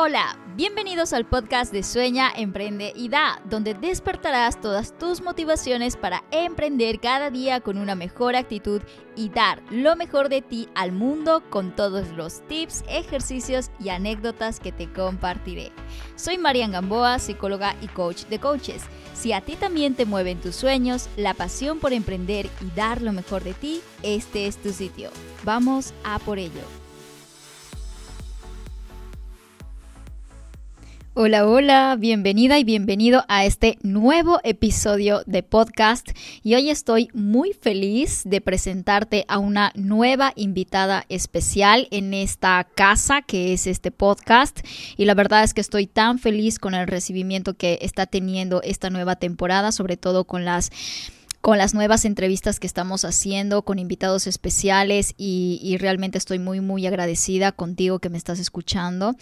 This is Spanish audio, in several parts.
Hola, bienvenidos al podcast de Sueña, Emprende y Da, donde despertarás todas tus motivaciones para emprender cada día con una mejor actitud y dar lo mejor de ti al mundo con todos los tips, ejercicios y anécdotas que te compartiré. Soy Marian Gamboa, psicóloga y coach de coaches. Si a ti también te mueven tus sueños, la pasión por emprender y dar lo mejor de ti, este es tu sitio. Vamos a por ello. Hola, hola, bienvenida y bienvenido a este nuevo episodio de podcast. Y hoy estoy muy feliz de presentarte a una nueva invitada especial en esta casa que es este podcast. Y la verdad es que estoy tan feliz con el recibimiento que está teniendo esta nueva temporada, sobre todo con las con las nuevas entrevistas que estamos haciendo, con invitados especiales y, realmente estoy muy, muy agradecida contigo que me estás escuchando.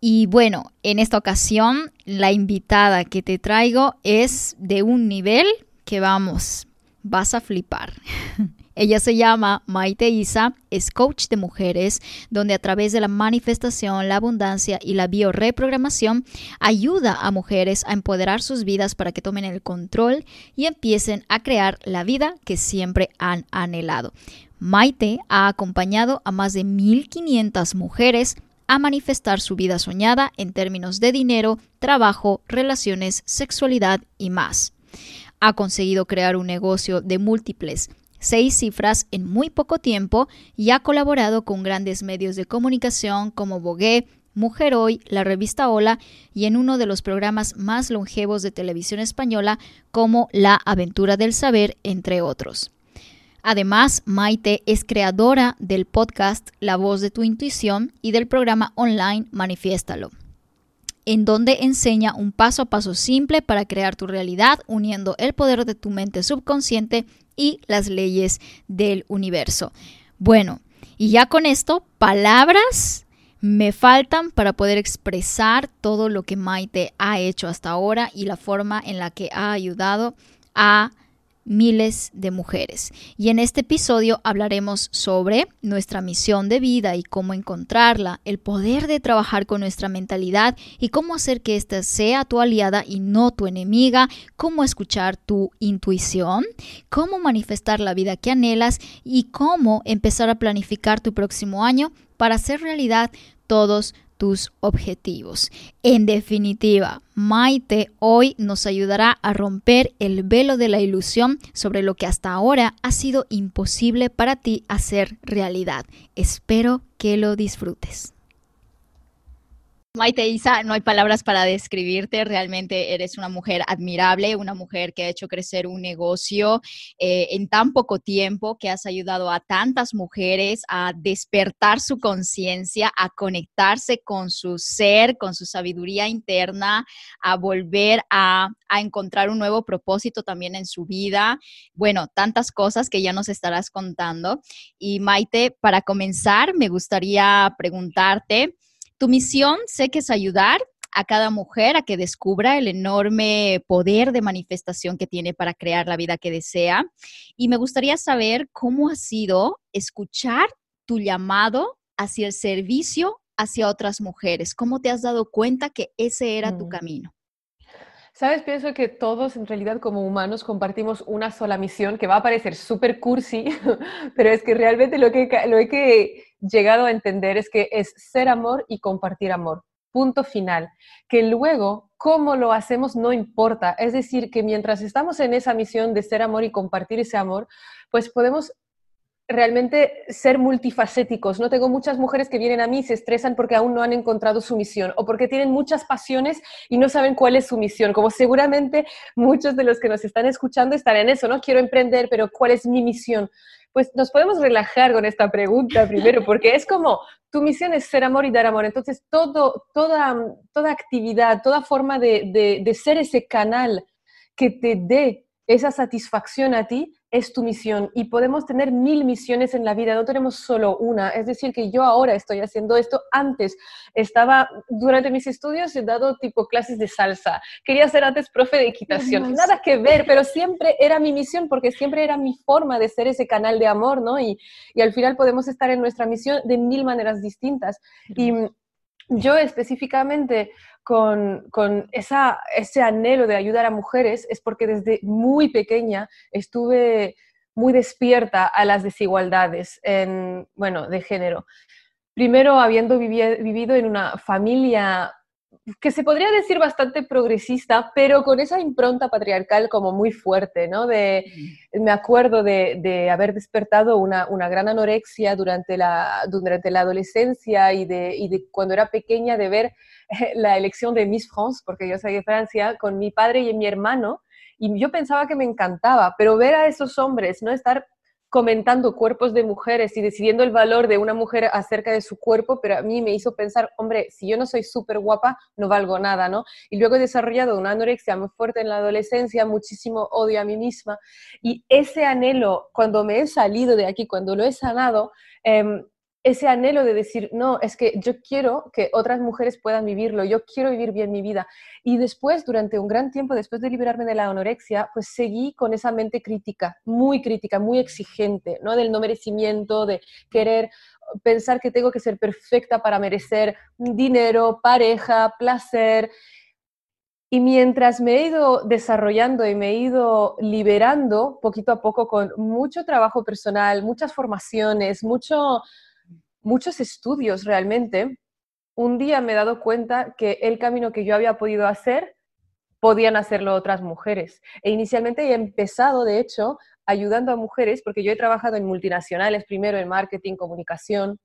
Y bueno, en esta ocasión la invitada que te traigo es de un nivel que vamos, vas a flipar. Ella se llama Maite Isa, es coach de mujeres, donde a través de la manifestación, la abundancia y la bioreprogramación ayuda a mujeres a empoderar sus vidas para que tomen el control y empiecen a crear la vida que siempre han anhelado. Maite ha acompañado a más de 1.500 mujeres a manifestar su vida soñada en términos de dinero, trabajo, relaciones, sexualidad y más. Ha conseguido crear un negocio de múltiples seis cifras en muy poco tiempo y ha colaborado con grandes medios de comunicación como Vogue, Mujer Hoy, la revista Hola y en uno de los programas más longevos de televisión española como La Aventura del Saber, entre otros. Además, Maite es creadora del podcast La Voz de tu Intuición y del programa online Manifiéstalo en donde enseña un paso a paso simple para crear tu realidad uniendo el poder de tu mente subconsciente y las leyes del universo. Bueno, y ya con esto, palabras me faltan para poder expresar todo lo que Maite ha hecho hasta ahora y la forma en la que ha ayudado a miles de mujeres. Y en este episodio hablaremos sobre nuestra misión de vida y cómo encontrarla, el poder de trabajar con nuestra mentalidad y cómo hacer que ésta sea tu aliada y no tu enemiga, cómo escuchar tu intuición, cómo manifestar la vida que anhelas y cómo empezar a planificar tu próximo año para hacer realidad todos tus objetivos. En definitiva, Maite hoy nos ayudará a romper el velo de la ilusión sobre lo que hasta ahora ha sido imposible para ti hacer realidad. Espero que lo disfrutes. Maite Isa, no hay palabras para describirte, realmente eres una mujer admirable, una mujer que ha hecho crecer un negocio eh, en tan poco tiempo, que has ayudado a tantas mujeres a despertar su conciencia, a conectarse con su ser, con su sabiduría interna, a volver a, a encontrar un nuevo propósito también en su vida. Bueno, tantas cosas que ya nos estarás contando. Y Maite, para comenzar, me gustaría preguntarte, tu misión sé que es ayudar a cada mujer a que descubra el enorme poder de manifestación que tiene para crear la vida que desea. Y me gustaría saber cómo ha sido escuchar tu llamado hacia el servicio hacia otras mujeres. ¿Cómo te has dado cuenta que ese era tu mm. camino? Sabes, pienso que todos en realidad como humanos compartimos una sola misión que va a parecer súper cursi, pero es que realmente lo que, lo que llegado a entender es que es ser amor y compartir amor. Punto final. Que luego, cómo lo hacemos no importa. Es decir, que mientras estamos en esa misión de ser amor y compartir ese amor, pues podemos realmente ser multifacéticos. No tengo muchas mujeres que vienen a mí y se estresan porque aún no han encontrado su misión o porque tienen muchas pasiones y no saben cuál es su misión. Como seguramente muchos de los que nos están escuchando están en eso, ¿no? Quiero emprender, pero ¿cuál es mi misión? Pues nos podemos relajar con esta pregunta primero, porque es como, tu misión es ser amor y dar amor. Entonces, todo, toda, toda actividad, toda forma de, de ser ese canal que te dé esa satisfacción a ti, es tu misión y podemos tener mil misiones en la vida, no tenemos solo una. Es decir, que yo ahora estoy haciendo esto. Antes estaba, durante mis estudios he dado tipo clases de salsa. Quería ser antes profe de equitación. Nada que ver, pero siempre era mi misión porque siempre era mi forma de ser ese canal de amor, ¿no? Y, y al final podemos estar en nuestra misión de mil maneras distintas. Y yo específicamente con, con esa, ese anhelo de ayudar a mujeres es porque desde muy pequeña estuve muy despierta a las desigualdades en, bueno, de género. Primero, habiendo vivido en una familia que se podría decir bastante progresista, pero con esa impronta patriarcal como muy fuerte, ¿no? De, me acuerdo de, de haber despertado una, una, gran anorexia durante la, durante la adolescencia y de, y de cuando era pequeña de ver la elección de Miss France, porque yo soy de Francia, con mi padre y mi hermano, y yo pensaba que me encantaba, pero ver a esos hombres, ¿no? Estar comentando cuerpos de mujeres y decidiendo el valor de una mujer acerca de su cuerpo, pero a mí me hizo pensar, hombre, si yo no soy súper guapa, no valgo nada, ¿no? Y luego he desarrollado una anorexia muy fuerte en la adolescencia, muchísimo odio a mí misma, y ese anhelo, cuando me he salido de aquí, cuando lo he sanado, eh, ese anhelo de decir, no, es que yo quiero que otras mujeres puedan vivirlo, yo quiero vivir bien mi vida. Y después, durante un gran tiempo, después de liberarme de la anorexia, pues seguí con esa mente crítica, muy crítica, muy exigente, ¿no? Del no merecimiento, de querer pensar que tengo que ser perfecta para merecer dinero, pareja, placer. Y mientras me he ido desarrollando y me he ido liberando poquito a poco con mucho trabajo personal, muchas formaciones, mucho, muchos estudios realmente, un día me he dado cuenta que el camino que yo había podido hacer, podían hacerlo otras mujeres. E inicialmente he empezado, de hecho, ayudando a mujeres, porque yo he trabajado en multinacionales, primero en marketing, comunicación,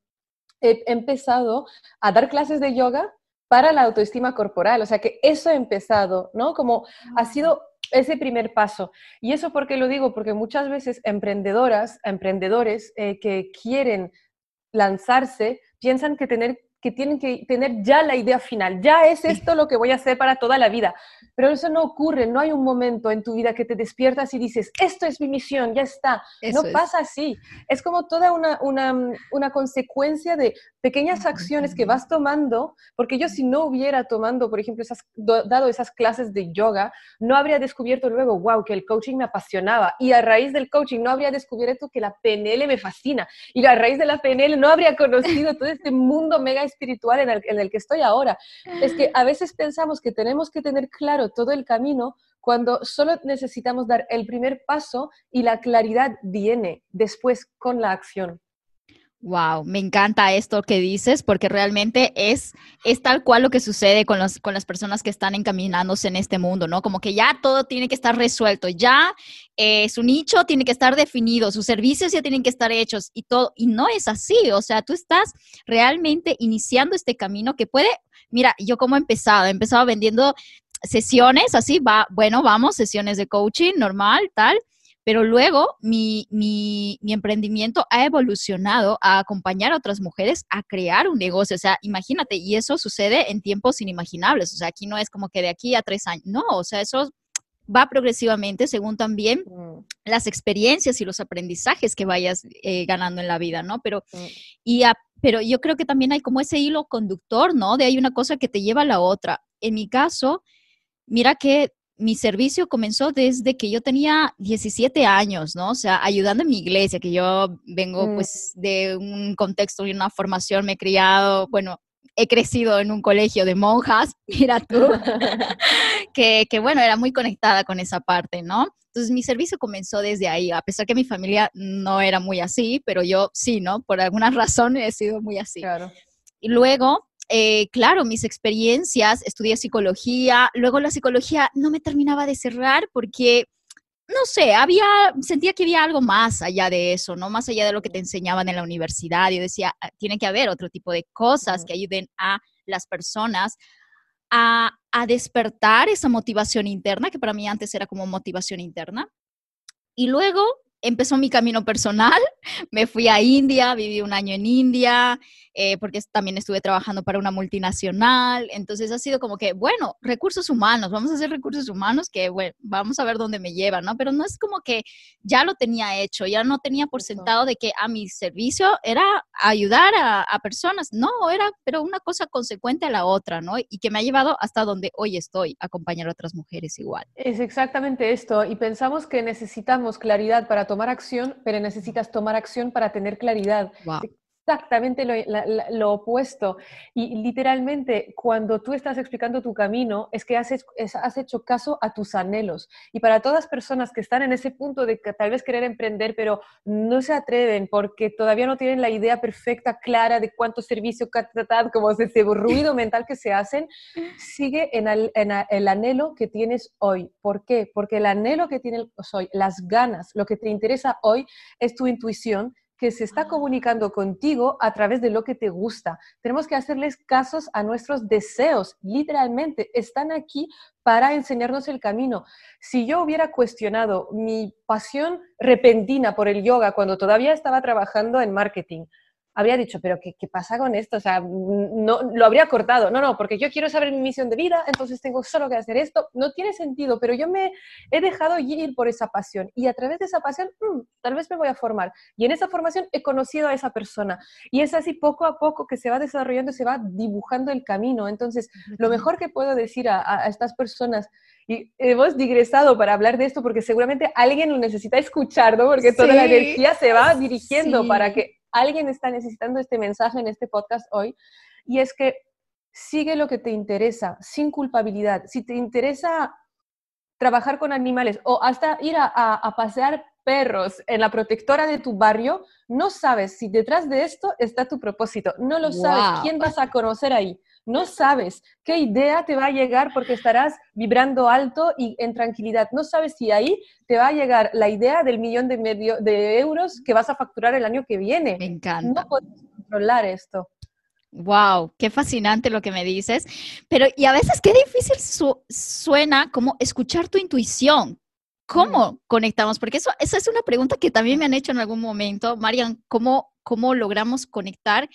he empezado a dar clases de yoga para la autoestima corporal. O sea que eso he empezado, ¿no? Como ha sido ese primer paso. Y eso porque lo digo, porque muchas veces emprendedoras, emprendedores eh, que quieren lanzarse, piensan que tener que tienen que tener ya la idea final, ya es esto lo que voy a hacer para toda la vida. Pero eso no ocurre, no hay un momento en tu vida que te despiertas y dices, esto es mi misión, ya está. no pasa así. Es como toda una, una, una, consecuencia de pequeñas acciones que vas tomando, porque yo si no hubiera tomando, por ejemplo, esas, dado esas clases de yoga, no habría descubierto luego, wow, que el coaching me apasionaba. Y a raíz del coaching no habría descubierto que la PNL me fascina. Y a raíz de la PNL no habría conocido todo este mundo mega espiritual en el, que estoy ahora. Es que a veces pensamos que tenemos que tener claro todo el camino cuando solo necesitamos dar el primer paso y la claridad viene después con la acción. Wow, me encanta esto que dices porque realmente es, es tal cual lo que sucede con, los, con las personas que están encaminándose en este mundo, ¿no? Como que ya todo tiene que estar resuelto, ya eh, su nicho tiene que estar definido, sus servicios ya tienen que estar hechos y todo, y no es así, o sea, tú estás realmente iniciando este camino que puede, mira, yo como he empezado, he empezado vendiendo sesiones, así, va, bueno, vamos, sesiones de coaching normal, tal, pero luego mi, mi, mi, emprendimiento ha evolucionado a acompañar a otras mujeres a crear un negocio. O sea, imagínate, y eso sucede en tiempos inimaginables. O sea, aquí no es como que de aquí a tres años. No, o sea, eso va progresivamente según también mm. las experiencias y los aprendizajes que vayas eh, ganando en la vida, ¿no? Pero, mm. y pero yo creo que también hay como ese hilo conductor, ¿no? De hay una cosa que te lleva a la otra. En mi caso, mira que mi servicio comenzó desde que yo tenía 17 años, ¿no? O sea, ayudando en mi iglesia, que yo vengo mm. pues de un contexto y una formación, me he criado, bueno, he crecido en un colegio de monjas, mira tú, que, que, bueno, era muy conectada con esa parte, ¿no? Entonces mi servicio comenzó desde ahí, a pesar que mi familia no era muy así, pero yo sí, ¿no? Por alguna razón he sido muy así. Claro. Y luego eh, claro, mis experiencias, estudié psicología, luego la psicología no me terminaba de cerrar porque, no sé, había, sentía que había algo más allá de eso, ¿no? Más allá de lo que te enseñaban en la universidad. Yo decía, ah, tiene que haber otro tipo de cosas que ayuden a las personas a, a despertar esa motivación interna, que para mí antes era como motivación interna. Y luego empezó mi camino personal, me fui a India, viví un año en India, eh, porque también estuve trabajando para una multinacional, entonces ha sido como que, bueno, recursos humanos, vamos a hacer recursos humanos que, bueno, vamos a ver dónde me llevan, ¿no? Pero no es como que ya lo tenía hecho, ya no tenía por sentado de que a ah, mi servicio era ayudar a, a personas, no, era, pero una cosa consecuente a la otra, ¿no? Y que me ha llevado hasta donde hoy estoy, acompañar a otras mujeres igual. Es exactamente esto, y pensamos que necesitamos claridad para tomar acción, pero necesitas tomar acción para tener claridad. Exactamente lo, opuesto. Y literalmente, cuando tú estás explicando tu camino, es que has, has, hecho caso a tus anhelos. Y para todas personas que están en ese punto de que tal vez querer emprender, pero no se atreven porque todavía no tienen la idea perfecta, clara de cuánto servicio, como ese ruido mental que se hacen, sigue en el, en el anhelo que tienes hoy. ¿Por qué? Porque el anhelo que tienes hoy, las ganas, lo que te interesa hoy es tu intuición que se está comunicando contigo a través de lo que te gusta. Tenemos que hacerles casos a nuestros deseos, literalmente. Están aquí para enseñarnos el camino. Si yo hubiera cuestionado mi pasión repentina por el yoga cuando todavía estaba trabajando en marketing, habría dicho, pero ¿qué, ¿qué, pasa con esto? O sea, no, lo habría cortado. No, no, porque yo quiero saber mi misión de vida, entonces tengo solo que hacer esto. No tiene sentido, pero yo me he dejado ir por esa pasión y a través de esa pasión, mm, tal vez me voy a formar. Y en esa formación he conocido a esa persona. Y es así poco a poco que se va desarrollando, se va dibujando el camino. Entonces, lo mejor que puedo decir a, a estas personas, y hemos digresado para hablar de esto porque seguramente alguien lo necesita escuchar, ¿no? Porque toda la energía se va dirigiendo para que alguien está necesitando este mensaje en este podcast hoy, y es que sigue lo que te interesa, sin culpabilidad. Si te interesa trabajar con animales o hasta ir a, pasear perros en la protectora de tu barrio, no sabes si detrás de esto está tu propósito, no lo sabes, quién vas a conocer ahí, no sabes qué idea te va a llegar porque estarás vibrando alto y en tranquilidad, no sabes si ahí te va a llegar la idea del millón de, medio, de euros que vas a facturar el año que viene. Me encanta. No puedes controlar esto. Wow, qué fascinante lo que me dices. Pero, y a veces qué difícil suena como escuchar tu intuición. ¿Cómo conectamos? Porque eso, esa es una pregunta que también me han hecho en algún momento. Marian, ¿cómo, cómo logramos conectar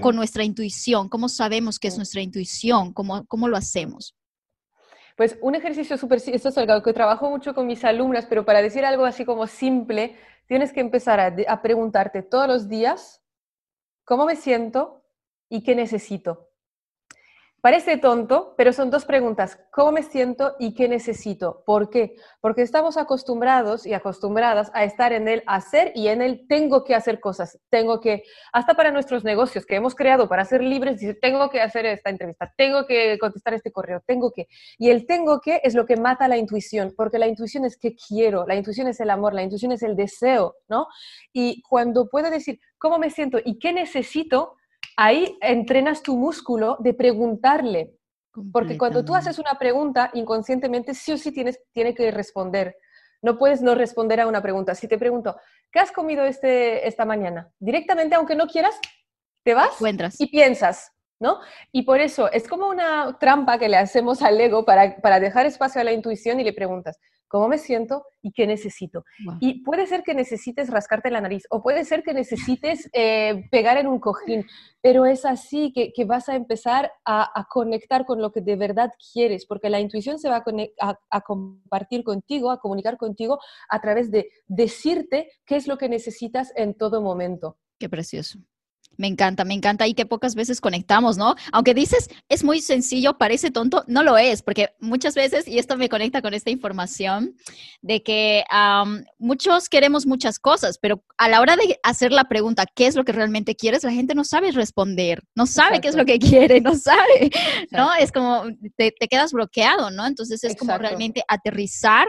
con nuestra intuición? ¿Cómo sabemos qué es nuestra intuición? ¿Cómo, cómo lo hacemos? Pues un ejercicio súper, esto es algo que trabajo mucho con mis alumnas, pero para decir algo así como simple, tienes que empezar a, a preguntarte todos los días, ¿cómo me siento y qué necesito? Parece tonto, pero son dos preguntas. ¿Cómo me siento y qué necesito? ¿Por qué? Porque estamos acostumbrados y acostumbradas a estar en el hacer y en el tengo que hacer cosas. Tengo que, hasta para nuestros negocios que hemos creado para ser libres, tengo que hacer esta entrevista, tengo que contestar este correo, tengo que. Y el tengo que es lo que mata la intuición, porque la intuición es que quiero, la intuición es el amor, la intuición es el deseo, ¿no? Y cuando puedo decir, ¿cómo me siento y qué necesito? Ahí entrenas tu músculo de preguntarle. Porque cuando tú haces una pregunta, inconscientemente sí o sí tienes tiene que responder. No puedes no responder a una pregunta. Si te pregunto, ¿qué has comido este, esta mañana? Directamente, aunque no quieras, te vas y piensas, ¿no? Y por eso es como una trampa que le hacemos al ego para, para dejar espacio a la intuición y le preguntas, cómo me siento y qué necesito. Y puede ser que necesites rascarte la nariz o puede ser que necesites eh, pegar en un cojín, pero es así que, vas a empezar a, conectar con lo que de verdad quieres, porque la intuición se va a, compartir contigo, a comunicar contigo a través de decirte qué es lo que necesitas en todo momento. Qué precioso. Me encanta, me encanta y que pocas veces conectamos, ¿no? Aunque dices, es muy sencillo, parece tonto, no lo es, porque muchas veces, y esto me conecta con esta información, de que muchos queremos muchas cosas, pero a la hora de hacer la pregunta, ¿qué es lo que realmente quieres? La gente no sabe responder, no sabe qué es lo que quiere, no sabe, ¿no? Es como, te, quedas bloqueado, ¿no? Entonces es como realmente aterrizar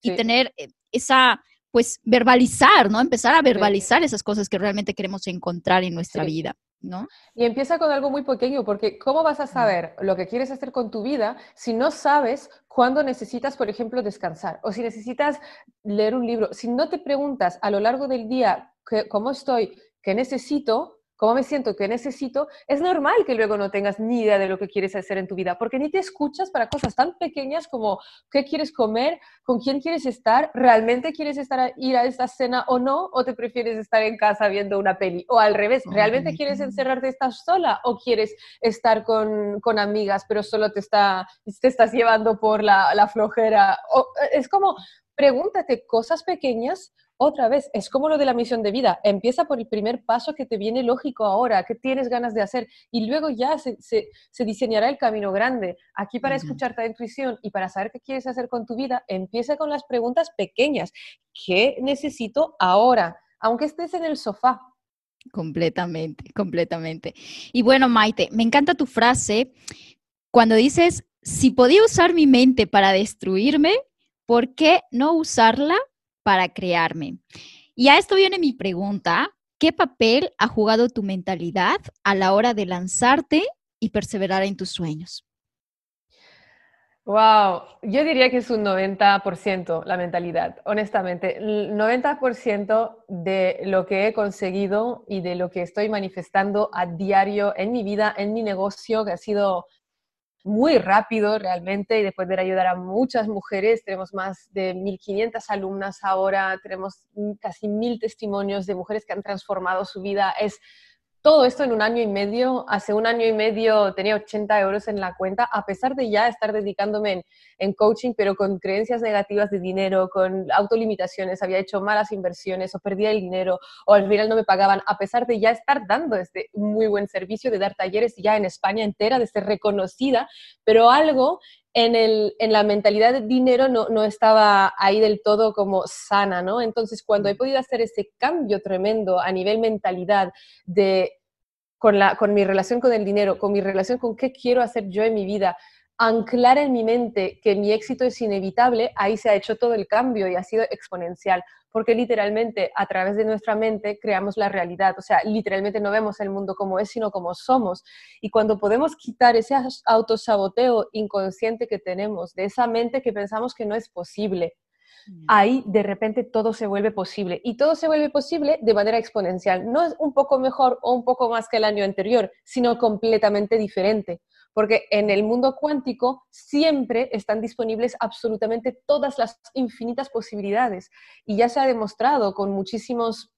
y tener eh, esa pues verbalizar, ¿no? Empezar a verbalizar esas cosas que realmente queremos encontrar en nuestra vida, ¿no? Y empieza con algo muy pequeño, porque ¿cómo vas a saber lo que quieres hacer con tu vida si no sabes cuándo necesitas, por ejemplo, descansar o si necesitas leer un libro? Si no te preguntas a lo largo del día cómo estoy, qué necesito, cómo me siento, qué necesito, es normal que luego no tengas ni idea de lo que quieres hacer en tu vida, porque ni te escuchas para cosas tan pequeñas como qué quieres comer, con quién quieres estar, realmente quieres estar ir a esta cena o no, o te prefieres estar en casa viendo una peli, o al revés, ¿realmente quieres encerrarte, estás sola o quieres estar con, con amigas, pero solo te, está, te estás llevando por la, la flojera? O, es como, pregúntate cosas pequeñas otra vez, es como lo de la misión de vida. Empieza por el primer paso que te viene lógico ahora, que tienes ganas de hacer, y luego ya se, diseñará el camino grande. Aquí para escuchar tu intuición y para saber qué quieres hacer con tu vida, empieza con las preguntas pequeñas. ¿Qué necesito ahora? Aunque estés en el sofá, Completamente, completamente. Y bueno, Maite, me encanta tu frase cuando dices, si podía usar mi mente para destruirme, ¿por qué no usarla para crearme? Y a esto viene mi pregunta, ¿qué papel ha jugado tu mentalidad a la hora de lanzarte y perseverar en tus sueños? Wow, yo diría que es un 90% la mentalidad, honestamente. El 90% de lo que he conseguido y de lo que estoy manifestando a diario en mi vida, en mi negocio, que ha sido muy rápido realmente y de poder ayudar a muchas mujeres. Tenemos más de 1.500 alumnas ahora, tenemos casi mil testimonios de mujeres que han transformado su vida. Es todo esto en un año y medio. Hace un año y medio tenía 80 euros en la cuenta, a pesar de ya estar dedicándome en, coaching, pero con creencias negativas de dinero, con autolimitaciones, había hecho malas inversiones o perdía el dinero o al final no me pagaban, a pesar de ya estar dando este muy buen servicio, de dar talleres ya en España entera, de ser reconocida, pero algo en, el, en, la mentalidad de dinero no, no, estaba ahí del todo como sana, ¿no? Entonces, cuando he podido hacer ese cambio tremendo a nivel mentalidad de, con, la, con mi relación con el dinero, con mi relación con qué quiero hacer yo en mi vida, anclar en mi mente que mi éxito es inevitable, ahí se ha hecho todo el cambio y ha sido exponencial porque literalmente a través de nuestra mente creamos la realidad, o sea, literalmente no vemos el mundo como es, sino como somos. Y cuando podemos quitar ese autosaboteo inconsciente que tenemos, de esa mente que pensamos que no es posible, ahí de repente todo se vuelve posible. Y todo se vuelve posible de manera exponencial. No es un poco mejor o un poco más que el año anterior, sino completamente diferente porque en el mundo cuántico siempre están disponibles absolutamente todas las infinitas posibilidades y ya se ha demostrado con muchísimos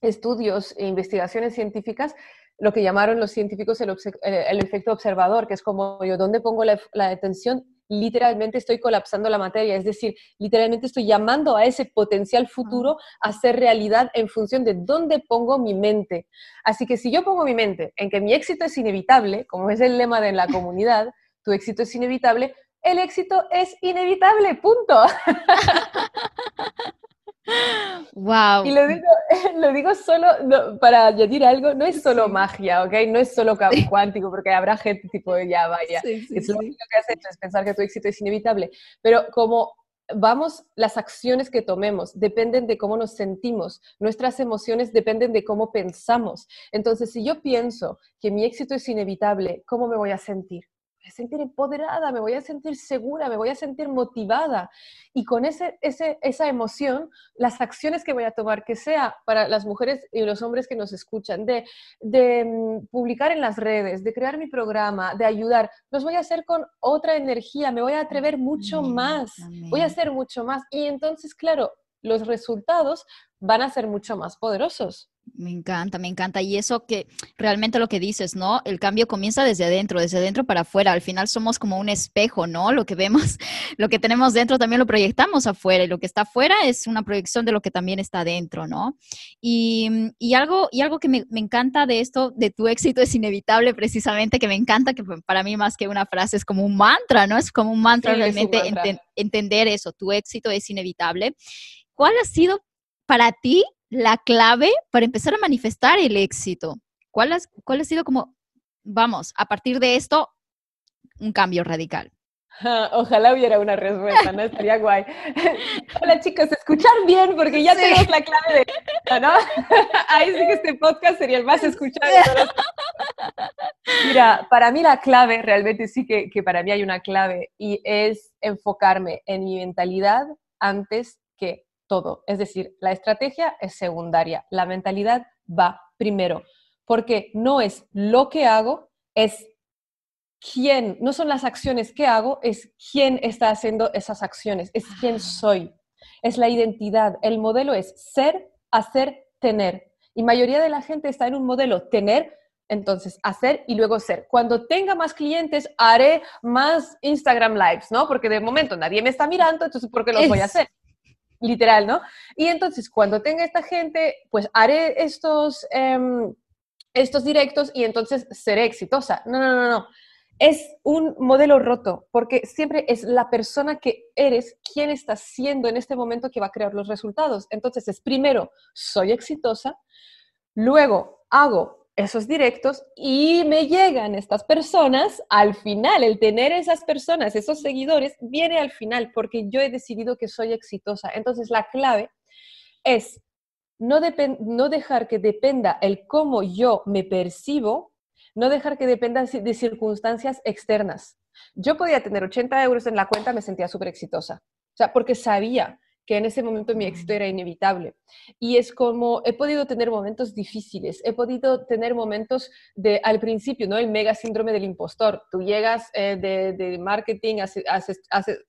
estudios e investigaciones científicas lo que llamaron los científicos el, efecto observador, que es como yo, ¿dónde pongo la, la atención? Literalmente estoy colapsando la materia, es decir, literalmente estoy llamando a ese potencial futuro a ser realidad en función de dónde pongo mi mente. Así que si yo pongo mi mente en que mi éxito es inevitable, como es el lema de la comunidad, tu éxito es inevitable, el éxito es inevitable, punto. Wow. Y lo digo, lo digo solo para añadir algo, no es solo magia, ¿ok? No es solo cuántico, porque habrá gente tipo, ya vaya, es lo único que has hecho es pensar que tu éxito es inevitable, pero como vamos, las acciones que tomemos dependen de cómo nos sentimos, nuestras emociones dependen de cómo pensamos. Entonces, si yo pienso que mi éxito es inevitable, ¿cómo me voy a sentir? A sentir empoderada, me voy a sentir segura, me voy a sentir motivada. Y con ese, esa emoción, las acciones que voy a tomar, que sea para las mujeres y los hombres que nos escuchan, de, de mm, publicar en las redes, de crear mi programa, de ayudar, los voy a hacer con otra energía, me voy a atrever mucho más, voy a hacer mucho más. Y entonces, claro, los resultados van a ser mucho más poderosos. Me encanta, me encanta. Y eso que realmente lo que dices, ¿no? El cambio comienza desde adentro, desde adentro para afuera. Al final somos como un espejo, ¿no? Lo que vemos, lo que tenemos dentro también lo proyectamos afuera y lo que está afuera es una proyección de lo que también está dentro, ¿no? Y, y algo, y algo que me, me, encanta de esto, de tu éxito es inevitable precisamente, que me encanta, que para mí más que una frase es como un mantra, ¿no? Es como un mantra realmente entender eso, tu éxito es inevitable. ¿Cuál ha sido para ti la clave para empezar a manifestar el éxito? ¿Cuál, ¿Cuál ha sido como, vamos, a partir de esto, un cambio radical? Ojalá hubiera una respuesta, ¿no? Estaría guay. Hola chicos, escuchar bien porque ya tenemos la clave de esto, ¿no? Ahí sí que este podcast sería el más escuchado. Mira, para mí la clave, realmente sí que, que para mí hay una clave y es enfocarme en mi mentalidad antes que todo. Es decir, la estrategia es secundaria, la mentalidad va primero, porque no es lo que hago, es quién, no son las acciones que hago, es quién está haciendo esas acciones, es quién ah. soy, es la identidad. El modelo es ser, hacer, tener. Y mayoría de la gente está en un modelo tener, entonces hacer y luego ser. Cuando tenga más clientes, haré más Instagram Lives, ¿no? Porque de momento nadie me está mirando, entonces ¿por qué los voy a hacer? Literal, ¿no? Y entonces cuando tenga esta gente, pues haré estos, em, estos directos y entonces seré exitosa. No, no, no, no. Es un modelo roto, porque siempre es la persona que eres quien está siendo en este momento que va a crear los resultados. Entonces es primero, soy exitosa, Luego hago esos directos y me llegan estas personas al final. El tener esas personas, esos seguidores, viene al final porque yo he decidido que soy exitosa. Entonces la clave es no, no dejar que dependa el cómo yo me percibo, no dejar que dependa de circunstancias externas. Yo podía tener 80 euros en la cuenta, me sentía súper exitosa. O sea, porque sabía que en ese momento mi éxito era inevitable. Y es como, he podido tener momentos difíciles, he podido tener momentos de, al principio, ¿no? El mega síndrome del impostor. Tú llegas eh, de, marketing, has,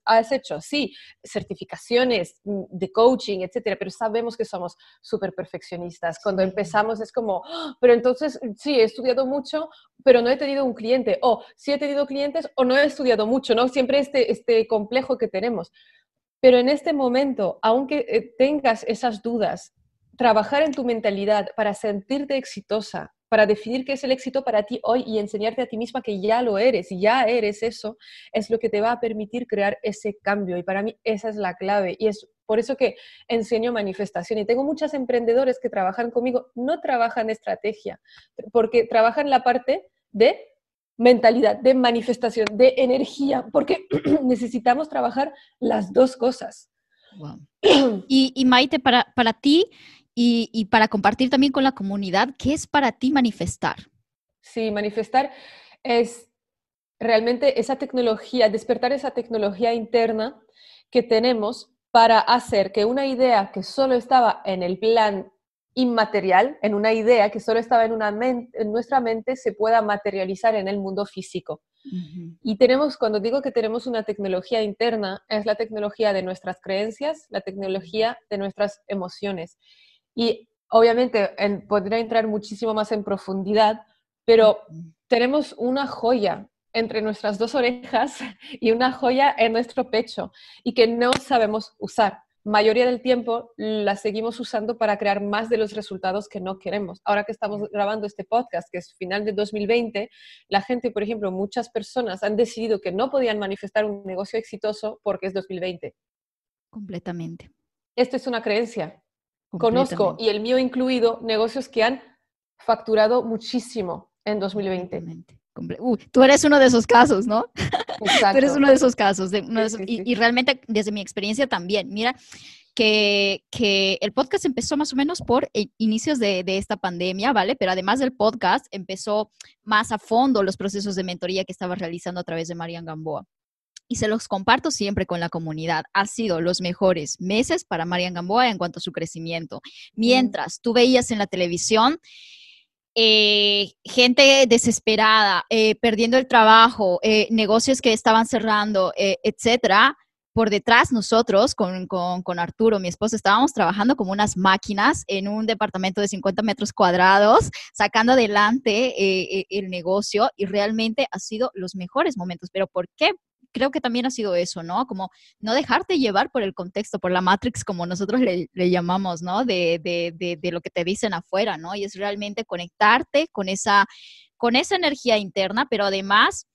has, hecho, sí, certificaciones mm, de coaching, etcétera, pero sabemos que somos súper perfeccionistas. Cuando empezamos es como, ¡Ah! pero entonces, sí, he estudiado mucho, pero no he tenido un cliente, o sí he tenido clientes, o no he estudiado mucho, ¿no? Siempre este, este complejo que tenemos. Pero en este momento, aunque eh, tengas esas dudas, trabajar en tu mentalidad para sentirte exitosa, para definir qué es el éxito para ti hoy y enseñarte a ti misma que ya lo eres, ya eres eso, es lo que te va a permitir crear ese cambio. Y para mí esa es la clave. Y es por eso que enseño manifestación. Y tengo muchas emprendedores que trabajan conmigo, no trabajan estrategia, porque trabajan la parte de mentalidad, de manifestación, de energía, porque necesitamos trabajar las dos cosas. Y, Maite, para, para ti y, para compartir también con la comunidad, ¿qué es para ti manifestar? Sí, manifestar es realmente esa tecnología, despertar esa tecnología interna que tenemos para hacer que una idea que solo estaba en el plan inmaterial, en una idea que solo estaba en, una en nuestra mente, se pueda materializar en el mundo físico. Y tenemos, cuando digo que tenemos una tecnología interna, es la tecnología de nuestras creencias, la tecnología de nuestras emociones. Y obviamente podría entrar muchísimo más en profundidad, pero tenemos una joya entre nuestras dos orejas y una joya en nuestro pecho y que no sabemos usar mayoría del tiempo la seguimos usando para crear más de los resultados que no queremos. Ahora que estamos grabando este podcast, que es final de 2020, la gente, por ejemplo, muchas personas han decidido que no podían manifestar un negocio exitoso porque es 2020. Completamente. Esto es una creencia. Conozco, y el mío incluido, negocios que han facturado muchísimo en 2020 tú eres uno de esos casos, ¿no? tú eres uno de esos casos. y, realmente, desde mi experiencia también, mira, que, que, el podcast empezó más o menos por eh, inicios de, de, esta pandemia, ¿vale? Pero además del podcast, empezó más a fondo los procesos de mentoría que estaba realizando a través de Marian Gamboa. Y se los comparto siempre con la comunidad. Ha sido los mejores meses para Marian Gamboa en cuanto a su crecimiento. Mientras tú veías en la televisión eh, gente desesperada, eh, perdiendo el trabajo, eh, negocios que estaban cerrando, etcétera. Por detrás nosotros, con, con, Arturo, mi esposo, estábamos trabajando como unas máquinas en un departamento de 50 metros cuadrados, sacando adelante el negocio y realmente ha sido los mejores momentos. ¿Pero por qué? Creo que también ha sido eso, ¿no? Como no dejarte llevar por el contexto, por la Matrix, como nosotros le, llamamos, ¿no? De, de, de, lo que te dicen afuera, ¿no? Y es realmente conectarte con esa, con esa energía interna, pero además...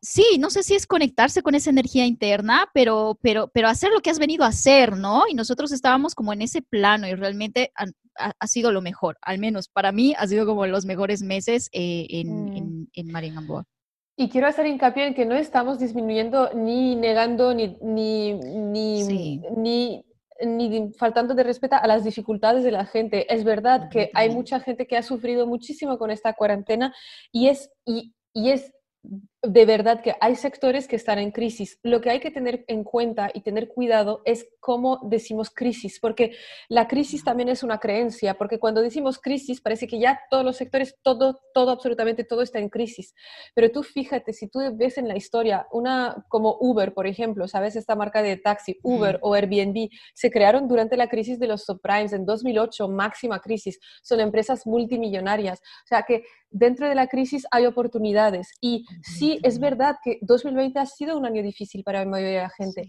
Sí, no sé si es conectarse con esa energía interna, pero, pero, pero hacer lo que has venido a hacer, ¿no? Y nosotros estábamos como en ese plano y realmente ha, sido lo mejor, al menos para mí ha sido como los mejores meses eh, en, mm. en, en y quiero hacer hincapié en que no estamos disminuyendo ni negando ni, ni, ni, ni, ni faltando de respeto a las dificultades de la gente. Es verdad que hay mucha gente que ha sufrido muchísimo con esta cuarentena y es, y, y es de verdad que hay sectores que están en crisis. Lo que hay que tener en cuenta y tener cuidado es cómo decimos crisis, porque la crisis también es una creencia, porque cuando decimos crisis parece que ya todos los sectores, todo, todo, absolutamente todo está en crisis. Pero tú fíjate, si tú ves en la historia, una como Uber, por ejemplo, sabes, esta marca de taxi, Uber o Airbnb, se crearon durante la crisis de los subprimes en 2008, máxima crisis. Son empresas multimillonarias. O sea que dentro de la crisis hay oportunidades. Y sí, es verdad que 2020 ha sido un año difícil para la mayoría de la gente,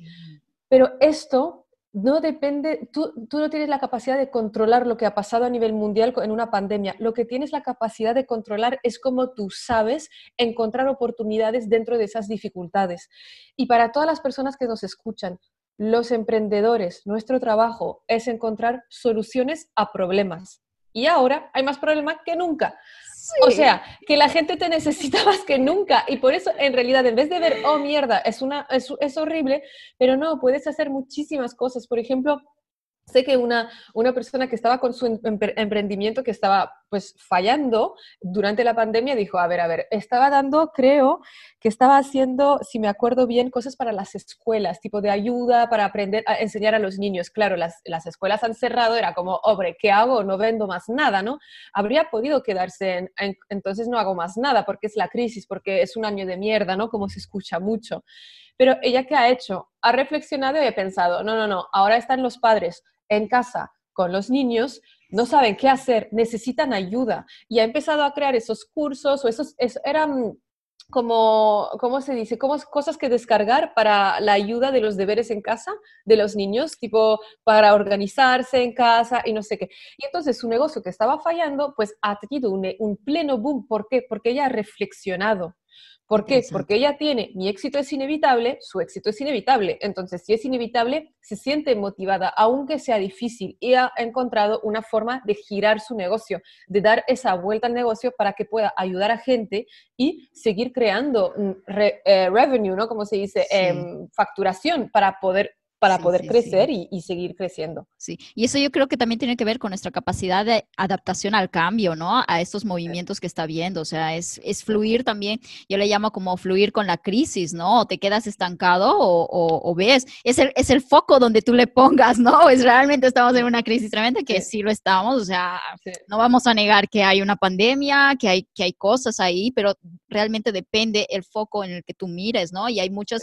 pero esto no depende, tú, tú, no tienes la capacidad de controlar lo que ha pasado a nivel mundial en una pandemia. Lo que tienes la capacidad de controlar es cómo tú sabes encontrar oportunidades dentro de esas dificultades. Y para todas las personas que nos escuchan, los emprendedores, nuestro trabajo es encontrar soluciones a problemas y ahora hay más problemas que nunca. O sea, que la gente te necesita más que nunca. Y por eso, en realidad, en vez de ver, oh mierda, es, una, es, es horrible, pero no, puedes hacer muchísimas cosas. Por ejemplo, Sé que una, una persona que estaba con su em, emprendimiento que estaba pues fallando durante la pandemia dijo, a ver, a ver, estaba dando, creo que estaba haciendo, si me acuerdo bien, cosas para las escuelas, tipo de ayuda para aprender a enseñar a los niños. Claro, las, las escuelas han cerrado, era como, hombre, ¿qué hago? No vendo más nada, ¿no? Habría podido quedarse en, entonces no hago más nada porque es la crisis, porque es un año de mierda, ¿no? Como se escucha mucho. Pero ella qué ha hecho? Ha reflexionado y ha pensado, no, no, no, ahora están los padres en casa con los niños, no saben qué hacer, necesitan ayuda. Y ha empezado a crear esos cursos o esos, eran como, ¿cómo se dice? Como cosas que descargar para la ayuda de los deberes en casa de los niños, tipo para organizarse en casa y no sé qué. Y entonces su negocio que estaba fallando, pues ha tenido un, un pleno boom. ¿Por qué? Porque ella ha reflexionado. ¿Por qué? Porque ella tiene, mi éxito es inevitable, su éxito es inevitable. Entonces, si es inevitable, se siente motivada, aunque sea difícil, y ha encontrado una forma de girar su negocio, de dar esa vuelta al negocio para que pueda ayudar a gente y seguir creando mm, eh, revenue, ¿no? Como se dice, em, facturación para poder para poder crecer Y, seguir creciendo. Sí, y eso yo creo que también tiene que ver con nuestra capacidad de adaptación al cambio, ¿no? A estos movimientos que está viendo, o sea, es, es fluir también, yo le llamo como fluir con la crisis, ¿no? O te quedas estancado o, ves, es el, es el foco donde tú le pongas, ¿no? Es realmente estamos en una crisis tremenda, que sí, lo estamos, o sea, no vamos a negar que hay una pandemia, que hay, que hay cosas ahí, pero realmente depende el foco en el que tú mires, ¿no? Y hay muchos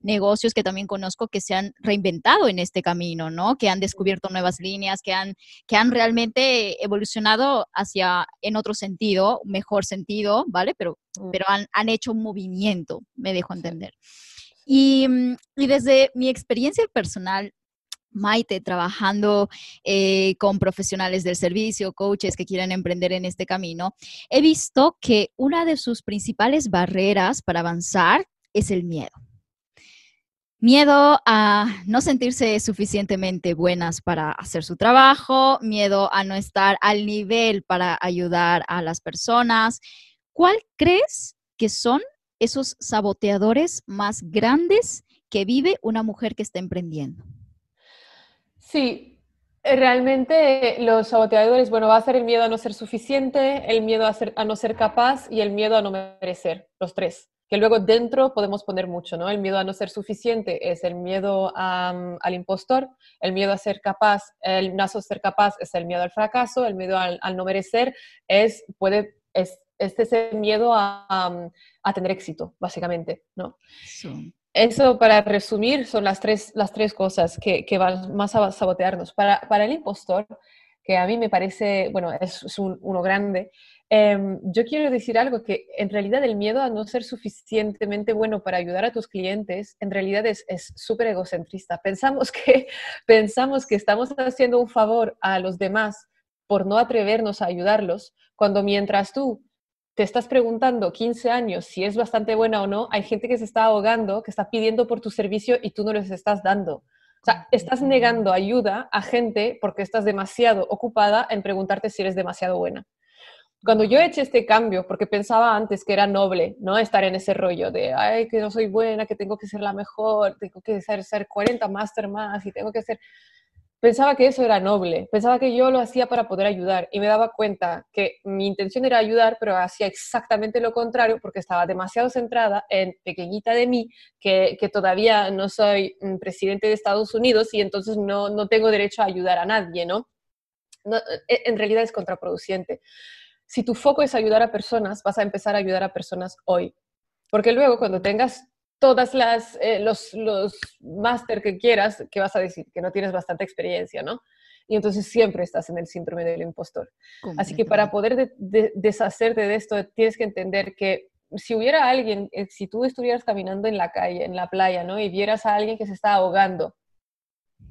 negocios que también conozco que se han inventado en este camino, ¿no? Que han descubierto nuevas líneas, que han, que han realmente evolucionado hacia, en otro sentido, mejor sentido, ¿vale? Pero, mm. pero han, han hecho un movimiento, me dejo entender. Y, mm, y desde mi experiencia personal, Maite, trabajando eh, con profesionales del servicio, coaches que quieren emprender en este camino, he visto que una de sus principales barreras para avanzar es el miedo. Miedo a no sentirse suficientemente buenas para hacer su trabajo, miedo a no estar al nivel para ayudar a las personas. ¿Cuál crees que son esos saboteadores más grandes que vive una mujer que está emprendiendo? Sí, realmente los saboteadores, bueno, va a ser el miedo a no ser suficiente, el miedo a, a no ser capaz y el miedo a no merecer, los tres que luego dentro podemos poner mucho, ¿no? El miedo a no ser suficiente es el miedo al impostor, el miedo a ser capaz, el no ser capaz es el miedo al fracaso, el miedo al, no merecer es, puede, es, este es el miedo a, tener éxito, básicamente, ¿no? Eso, para resumir, son las tres, las tres cosas que, que van más a sabotearnos. Para, para el impostor, que a mí me parece, bueno, es, uno grande, Em, yo quiero decir algo que en realidad el miedo a no ser suficientemente bueno para ayudar a tus clientes, en realidad es súper egocentrista. Pensamos que, pensamos que estamos haciendo un favor a los demás por no atrevernos a ayudarlos, cuando mientras tú te estás preguntando 15 años si es bastante buena o no, hay gente que se está ahogando, que está pidiendo por tu servicio y tú no les estás dando. O sea, estás negando ayuda a gente porque estás demasiado ocupada en preguntarte si eres demasiado buena cuando yo eché este cambio, porque pensaba antes que era noble, ¿no? Estar en ese rollo de, ay, que no soy buena, que tengo que ser la mejor, tengo que ser, ser 40 máster más y tengo que ser... Pensaba que eso era noble, pensaba que yo lo hacía para poder ayudar y me daba cuenta que mi intención era ayudar, pero hacía exactamente lo contrario porque estaba demasiado centrada en pequeñita de mí, que, que todavía no soy mm, presidente de Estados Unidos y entonces no, no tengo derecho a ayudar a nadie, ¿no? no e, en realidad es contraproducente si tu foco es ayudar a personas, vas a empezar a ayudar a personas hoy. Porque luego cuando tengas todas las, eh, los, los máster que quieras, ¿qué vas a decir? Que no tienes bastante experiencia, ¿no? Y entonces siempre estás en el síndrome del impostor. Así que para poder deshacerte de esto, tienes que entender que si hubiera alguien, eh, si tú estuvieras caminando en la calle, en la playa, ¿no? Y vieras a alguien que se está ahogando,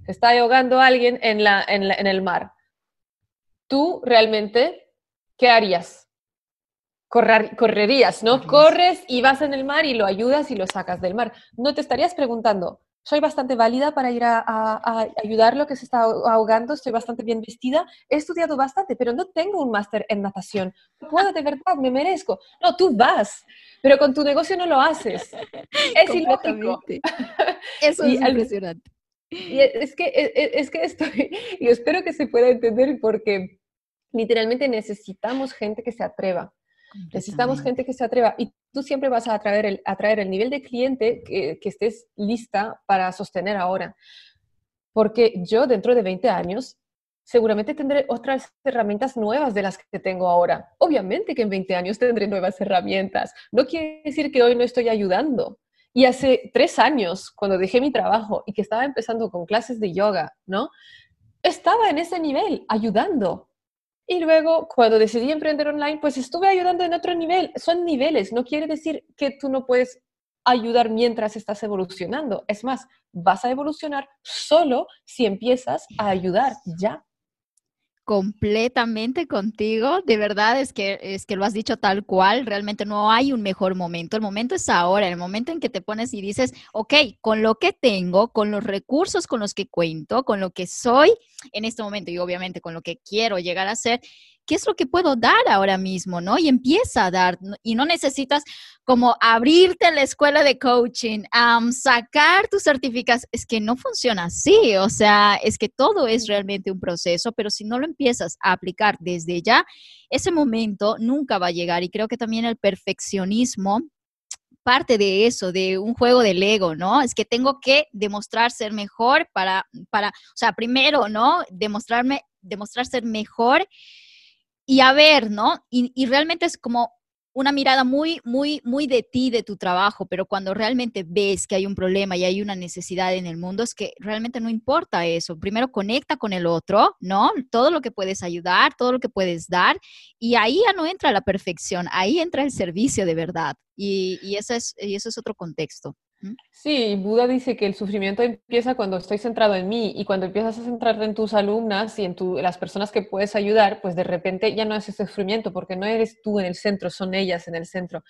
se está ahogando a alguien en, la, en, en el mar, tú realmente ¿qué harías? correrías, ¿no? Corres y vas en el mar y lo ayudas y lo sacas del mar. No te estarías preguntando, soy bastante válida para ir a, a, ayudar lo que se está ahogando, estoy bastante bien vestida, he estudiado bastante, pero no tengo un máster en natación. puedo de verdad, me merezco. No, tú vas, pero con tu negocio no lo haces. Es ilógico. Eso es impresionante. Y es que, e, e, es que estoy, y espero que se pueda entender porque literalmente necesitamos gente que se atreva. Necesitamos gente que se atreva y tú siempre vas a atraer el, atraer el nivel de cliente que, que, estés lista para sostener ahora. Porque yo dentro de 20 años seguramente tendré otras herramientas nuevas de las que tengo ahora. Obviamente que en 20 años tendré nuevas herramientas. No quiere decir que hoy no estoy ayudando. Y hace tres años, cuando dejé mi trabajo y que estaba empezando con clases de yoga, ¿no? Estaba en ese nivel, ayudando. Y luego, cuando decidí emprender online, pues estuve ayudando en otro nivel. Son niveles, no quiere decir que tú no puedes ayudar mientras estás evolucionando. Es más, vas a evolucionar solo si empiezas a ayudar ya completamente contigo. De verdad es que, es que lo has dicho tal cual. Realmente no hay un mejor momento. El momento es ahora, el momento en que te pones y dices, ok, con lo que tengo, con los recursos con los que cuento, con lo que soy en este momento y obviamente con lo que quiero llegar a ser, ¿qué es lo que puedo dar ahora mismo? ¿no? Y empieza a dar, y no necesitas como abrirte la escuela de coaching, sacar tus certificados, es que no funciona así, o sea, es que todo es realmente un proceso, pero si no lo empiezas a aplicar desde ya, ese momento nunca va a llegar y creo que también el perfeccionismo parte de eso, de un juego del ego, ¿no? Es que tengo que demostrar ser mejor para, para, o sea, primero, ¿no? Demostrarme, demostrar ser mejor y a ver, ¿no? Y, realmente es como una mirada muy, muy, muy de ti, de tu trabajo, pero cuando realmente ves que hay un problema y hay una necesidad en el mundo, es que realmente no importa eso. Primero conecta con el otro, ¿no? Todo lo que puedes ayudar, todo lo que puedes dar, y ahí ya no entra la perfección, ahí entra el servicio de verdad. Y, eso, es, y eso es otro contexto. Sí, Buda dice que el sufrimiento empieza cuando estoy centrado en mí y cuando empiezas a centrarte en tus alumnas y en, las personas que puedes ayudar, pues de repente ya no es ese sufrimiento porque no eres tú en el centro, son ellas en el centro.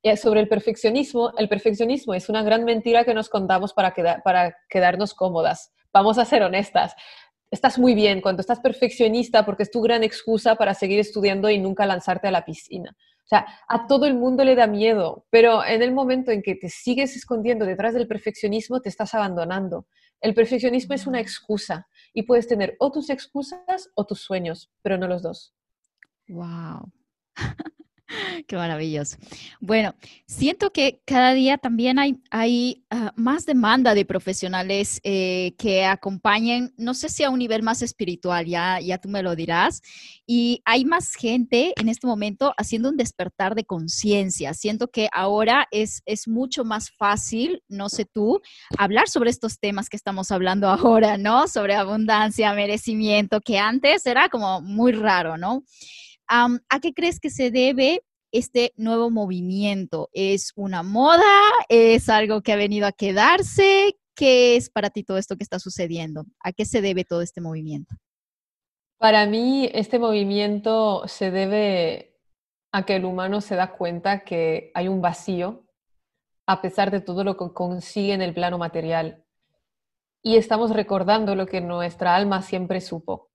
Y sobre el perfeccionismo, el perfeccionismo es una gran mentira que nos contamos para, para quedarnos cómodas. Vamos a ser honestas. Estás muy bien cuando estás perfeccionista porque es tu gran excusa para seguir estudiando y nunca lanzarte a la piscina. O sea, a todo el mundo le da miedo, pero en el momento en que te sigues escondiendo detrás del perfeccionismo, te estás abandonando. El perfeccionismo es una excusa y puedes tener o tus excusas o tus sueños, pero no los dos. Wow. Qué maravilloso. Bueno, siento que cada día también hay, hay ah, más demanda de profesionales eh, que acompañen, no sé si a un nivel más espiritual, ya, ya tú me lo dirás, y hay más gente en este momento haciendo un despertar de conciencia. Siento que ahora es, es mucho más fácil, no sé tú, hablar sobre estos temas que estamos hablando ahora, ¿no? Sobre abundancia, merecimiento, que antes era como muy raro, ¿no? ¿A qué crees que se debe este nuevo movimiento? ¿Es una moda? ¿Es algo que ha venido a quedarse? ¿Qué es para ti todo esto que está sucediendo? ¿A qué se debe todo este movimiento? Para mí, este movimiento se debe a que el humano se da cuenta que hay un vacío a pesar de todo lo que consigue en el plano material. Y estamos recordando lo que nuestra alma siempre supo,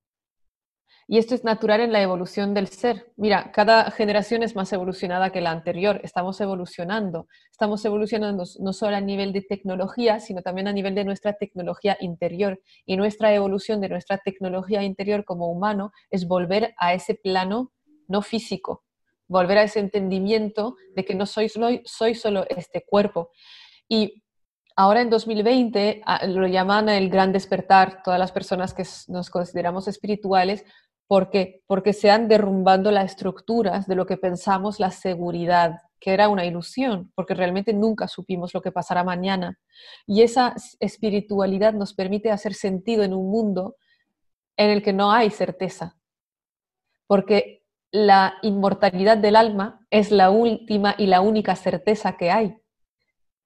y esto es natural en la evolución del ser. Mira, cada generación es más evolucionada que la anterior. Estamos evolucionando. Estamos evolucionando no solo a nivel de tecnología, sino también a nivel de nuestra tecnología interior. Y nuestra evolución de nuestra tecnología interior como humano es volver a ese plano no físico, volver a ese entendimiento de que no soy, soy solo este cuerpo. Y ahora en 2020 ah, lo llaman el gran despertar, todas las personas que nos consideramos espirituales, ¿Por qué? Porque se han derrumbando las estructuras de lo que pensamos la seguridad, que era una ilusión, porque realmente nunca supimos lo que pasará mañana. Y esa espiritualidad nos permite hacer sentido en un mundo en el que no hay certeza, porque la inmortalidad del alma es la última y la única certeza que hay,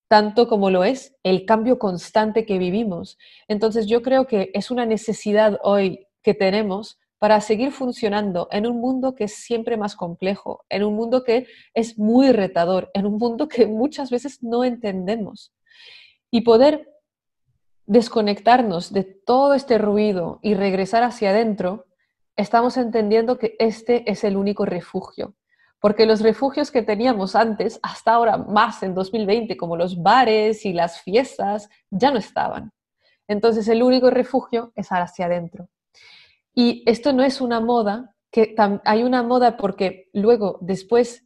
tanto como lo es el cambio constante que vivimos. Entonces yo creo que es una necesidad hoy que tenemos para seguir funcionando en un mundo que es siempre más complejo, en un mundo que es muy retador, en un mundo que muchas veces no entendemos. Y poder desconectarnos de todo este ruido y regresar hacia adentro, estamos entendiendo que este es el único refugio. Porque los refugios que teníamos antes, hasta ahora más en 2020, como los bares y las fiestas, ya no estaban. Entonces el único refugio es hacia adentro. Y esto no es una moda, que hay una moda porque luego, después,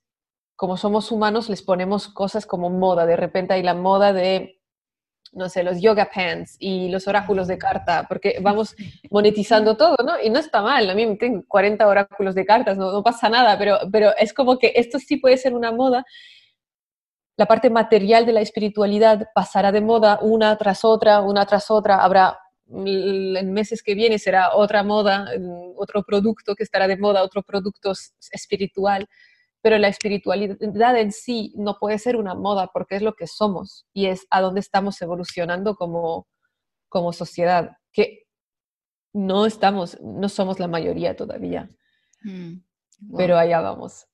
como somos humanos, les ponemos cosas como moda. De repente hay la moda de no sé, los yoga pants y los oráculos de carta, porque vamos monetizando todo, ¿no? Y no está mal, a mí me tengo 40 oráculos de cartas, no, pasa nada, pero, pero es como que esto sí puede ser una moda. La parte material de la espiritualidad pasará de moda una tras otra, una tras otra, habrá en meses que viene será otra moda, otro producto que estará de moda, otro producto espiritual pero la espiritualidad en sí no puede ser una moda porque es lo que somos y es a dónde estamos evolucionando como, como sociedad, que no estamos, no somos la mayoría todavía, mm, pero allá vamos.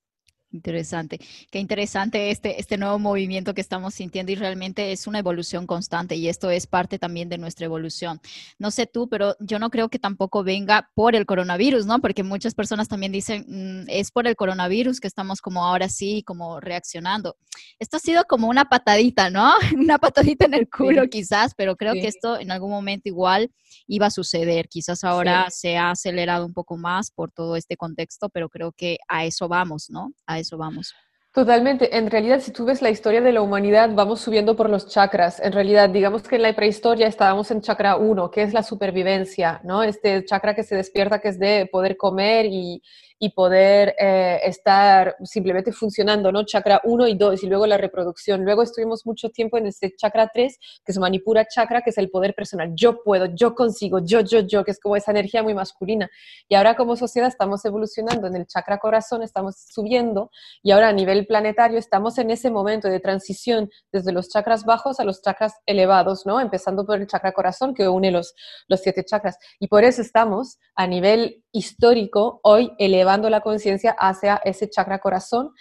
Interesante. Qué interesante este, este nuevo movimiento que estamos sintiendo y realmente es una evolución constante y esto es parte también de nuestra evolución. No sé tú, pero yo no creo que tampoco venga por el coronavirus, ¿no? Porque muchas personas también dicen, mm, es por el coronavirus que estamos como ahora sí, como reaccionando. Esto ha sido como una patadita, ¿no? Una patadita en el culo quizás, pero creo que esto en algún momento igual iba a suceder. Quizás ahora se ha acelerado un poco más por todo este contexto, pero creo que a eso vamos, ¿no? A eso vamos. Totalmente. En realidad, si tú ves la historia de la humanidad, vamos subiendo por los chakras. En realidad, digamos que en la prehistoria estábamos en chakra 1, que es la supervivencia, ¿no? Este chakra que se despierta, que es de poder comer y, y poder eh, estar simplemente funcionando, ¿no? Chakra 1 y 2 y luego la reproducción. Luego estuvimos mucho tiempo en este chakra 3, que es Manipura Chakra, que es el poder personal. Yo puedo, yo consigo, yo, yo, yo, que es como esa energía muy masculina. Y ahora como sociedad estamos evolucionando en el chakra corazón, estamos subiendo y ahora a nivel planetario estamos en ese momento de transición desde los chakras bajos a los chakras elevados, ¿no? Empezando por el chakra corazón que une los, los siete chakras. Y por eso estamos a nivel histórico hoy elevando la conciencia hacia ese chakra corazón.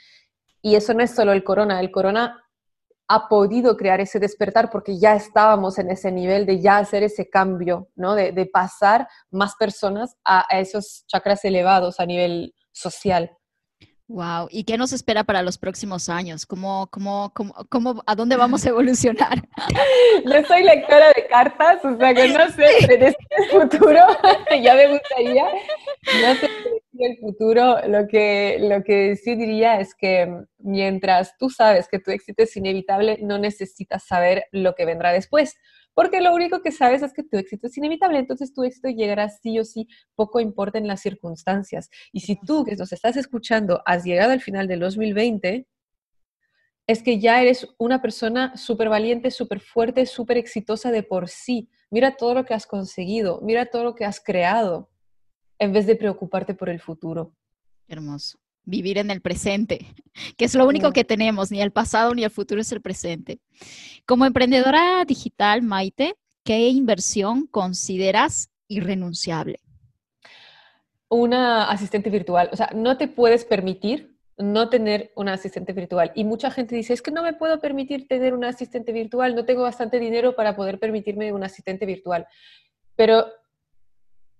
Y eso no es solo el corona, el corona ha podido crear ese despertar porque ya estábamos en ese nivel de ya hacer ese cambio, ¿no? De, pasar más personas a, a esos chakras elevados a nivel social. Wow, ¿y qué nos espera para los próximos años? ¿Cómo, cómo, cómo, cómo a dónde vamos a evolucionar? Yo soy lectora de cartas, o sea que no sé el futuro, ya me gustaría, no sé el futuro, lo que, lo que sí diría es que mientras tú sabes que tu éxito es inevitable, no necesitas saber lo que vendrá después porque lo único que sabes es que tu éxito es inevitable, entonces tu éxito llegará sí o sí, poco importa en las circunstancias. Y si tú que nos estás escuchando has llegado al final del 2020, es que ya eres una persona súper valiente, súper fuerte, súper exitosa de por sí. Mira todo lo que has conseguido, mira todo lo que has creado, en vez de preocuparte por el futuro. Hermoso vivir en el presente, que es lo único que tenemos, ni el pasado ni el futuro es el presente. Como emprendedora digital, Maite, ¿qué inversión consideras irrenunciable? Una asistente virtual. O sea, no te puedes permitir no tener una asistente virtual. Y mucha gente dice, es que no me puedo permitir tener una asistente virtual, no tengo bastante dinero para poder permitirme un asistente virtual. Pero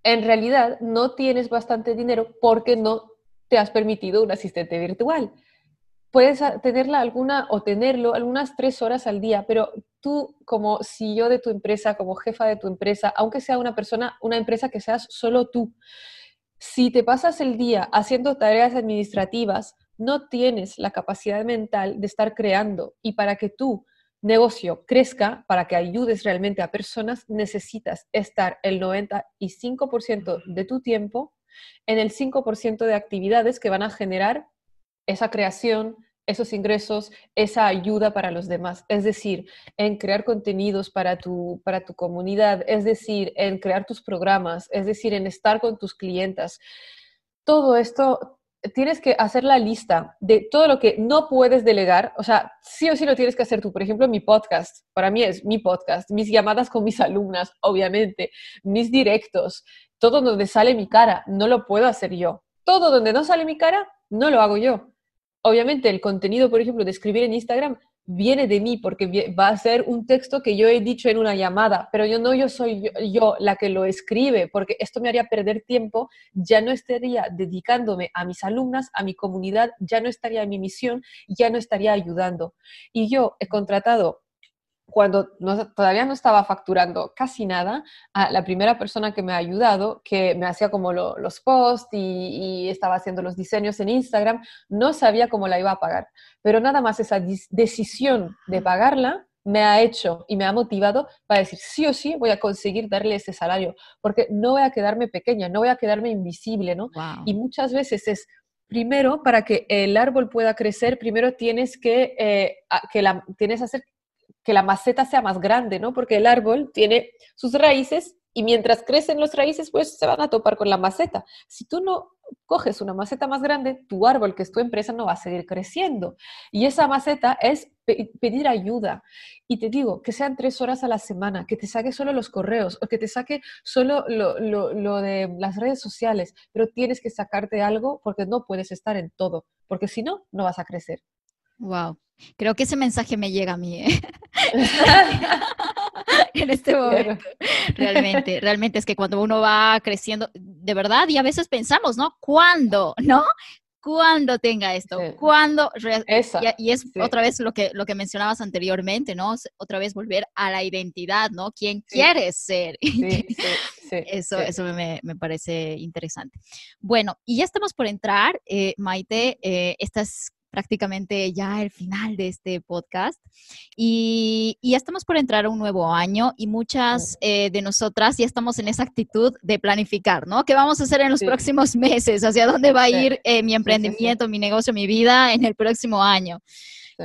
en realidad no tienes bastante dinero porque no te has permitido un asistente virtual. Puedes tenerla alguna o tenerlo algunas tres horas al día, pero tú como CEO de tu empresa, como jefa de tu empresa, aunque sea una persona, una empresa que seas solo tú, si te pasas el día haciendo tareas administrativas, no tienes la capacidad mental de estar creando y para que tu negocio crezca, para que ayudes realmente a personas, necesitas estar el 95% de tu tiempo en el 5% de actividades que van a generar esa creación, esos ingresos, esa ayuda para los demás. Es decir, en crear contenidos para tu, para tu comunidad, es decir, en crear tus programas, es decir, en estar con tus clientas. Todo esto tienes que hacer la lista de todo lo que no puedes delegar, o sea, sí o sí lo tienes que hacer tú. Por ejemplo, mi podcast, para mí es mi podcast, mis llamadas con mis alumnas, obviamente, mis directos, todo donde sale mi cara, no lo puedo hacer yo. Todo donde no sale mi cara, no lo hago yo. Obviamente el contenido, por ejemplo, de escribir en Instagram, viene de mí porque va a ser un texto que yo he dicho en una llamada, pero yo no yo soy yo, la que lo escribe, porque esto me haría perder tiempo, ya no estaría dedicándome a mis alumnas, a mi comunidad, ya no estaría en mi misión, ya no estaría ayudando. Y yo he contratado cuando todavía no estaba facturando casi nada, a la primera persona que me ha ayudado, que me hacía como los posts y, estaba haciendo los diseños en Instagram, no sabía cómo la iba a pagar. Pero nada más esa decisión de pagarla me ha hecho y me ha motivado para decir, sí o sí voy a conseguir darle ese salario, porque no voy a quedarme pequeña, no voy a quedarme invisible, ¿no? Y muchas veces es primero, para que el árbol pueda crecer, primero tienes que, eh, que la, tienes que hacer que la maceta sea más grande, ¿no? Porque el árbol tiene sus raíces y mientras crecen las raíces, pues se van a topar con la maceta. Si tú no coges una maceta más grande, tu árbol, que es tu empresa, no va a seguir creciendo. Y esa maceta es pedir ayuda. Y te digo, que sean tres horas a la semana, que te saque solo los correos o que te saque solo lo, lo de las redes sociales, pero tienes que sacarte algo porque no puedes estar en todo, porque si no, no vas a crecer. Wow. Creo que ese mensaje me llega a mí, ¿eh? en este momento. Realmente, realmente es que cuando uno va creciendo, de verdad, y a veces pensamos, ¿no? ¿Cuándo? ¿No? ¿Cuándo tenga esto? ¿Cuándo? Y, es otra vez lo que, lo que mencionabas anteriormente, ¿no? Otra vez volver a la identidad, ¿no? ¿Quién quieres ser? eso eso me, me, parece interesante. Bueno, y ya estamos por entrar, eh, Maite, eh, estas prácticamente ya el final de este podcast. Y, ya estamos por entrar a un nuevo año y muchas eh, de nosotras ya estamos en esa actitud de planificar, ¿no? ¿Qué vamos a hacer en los próximos meses? ¿Hacia dónde va a ir eh, mi emprendimiento, mi negocio, mi vida en el próximo año?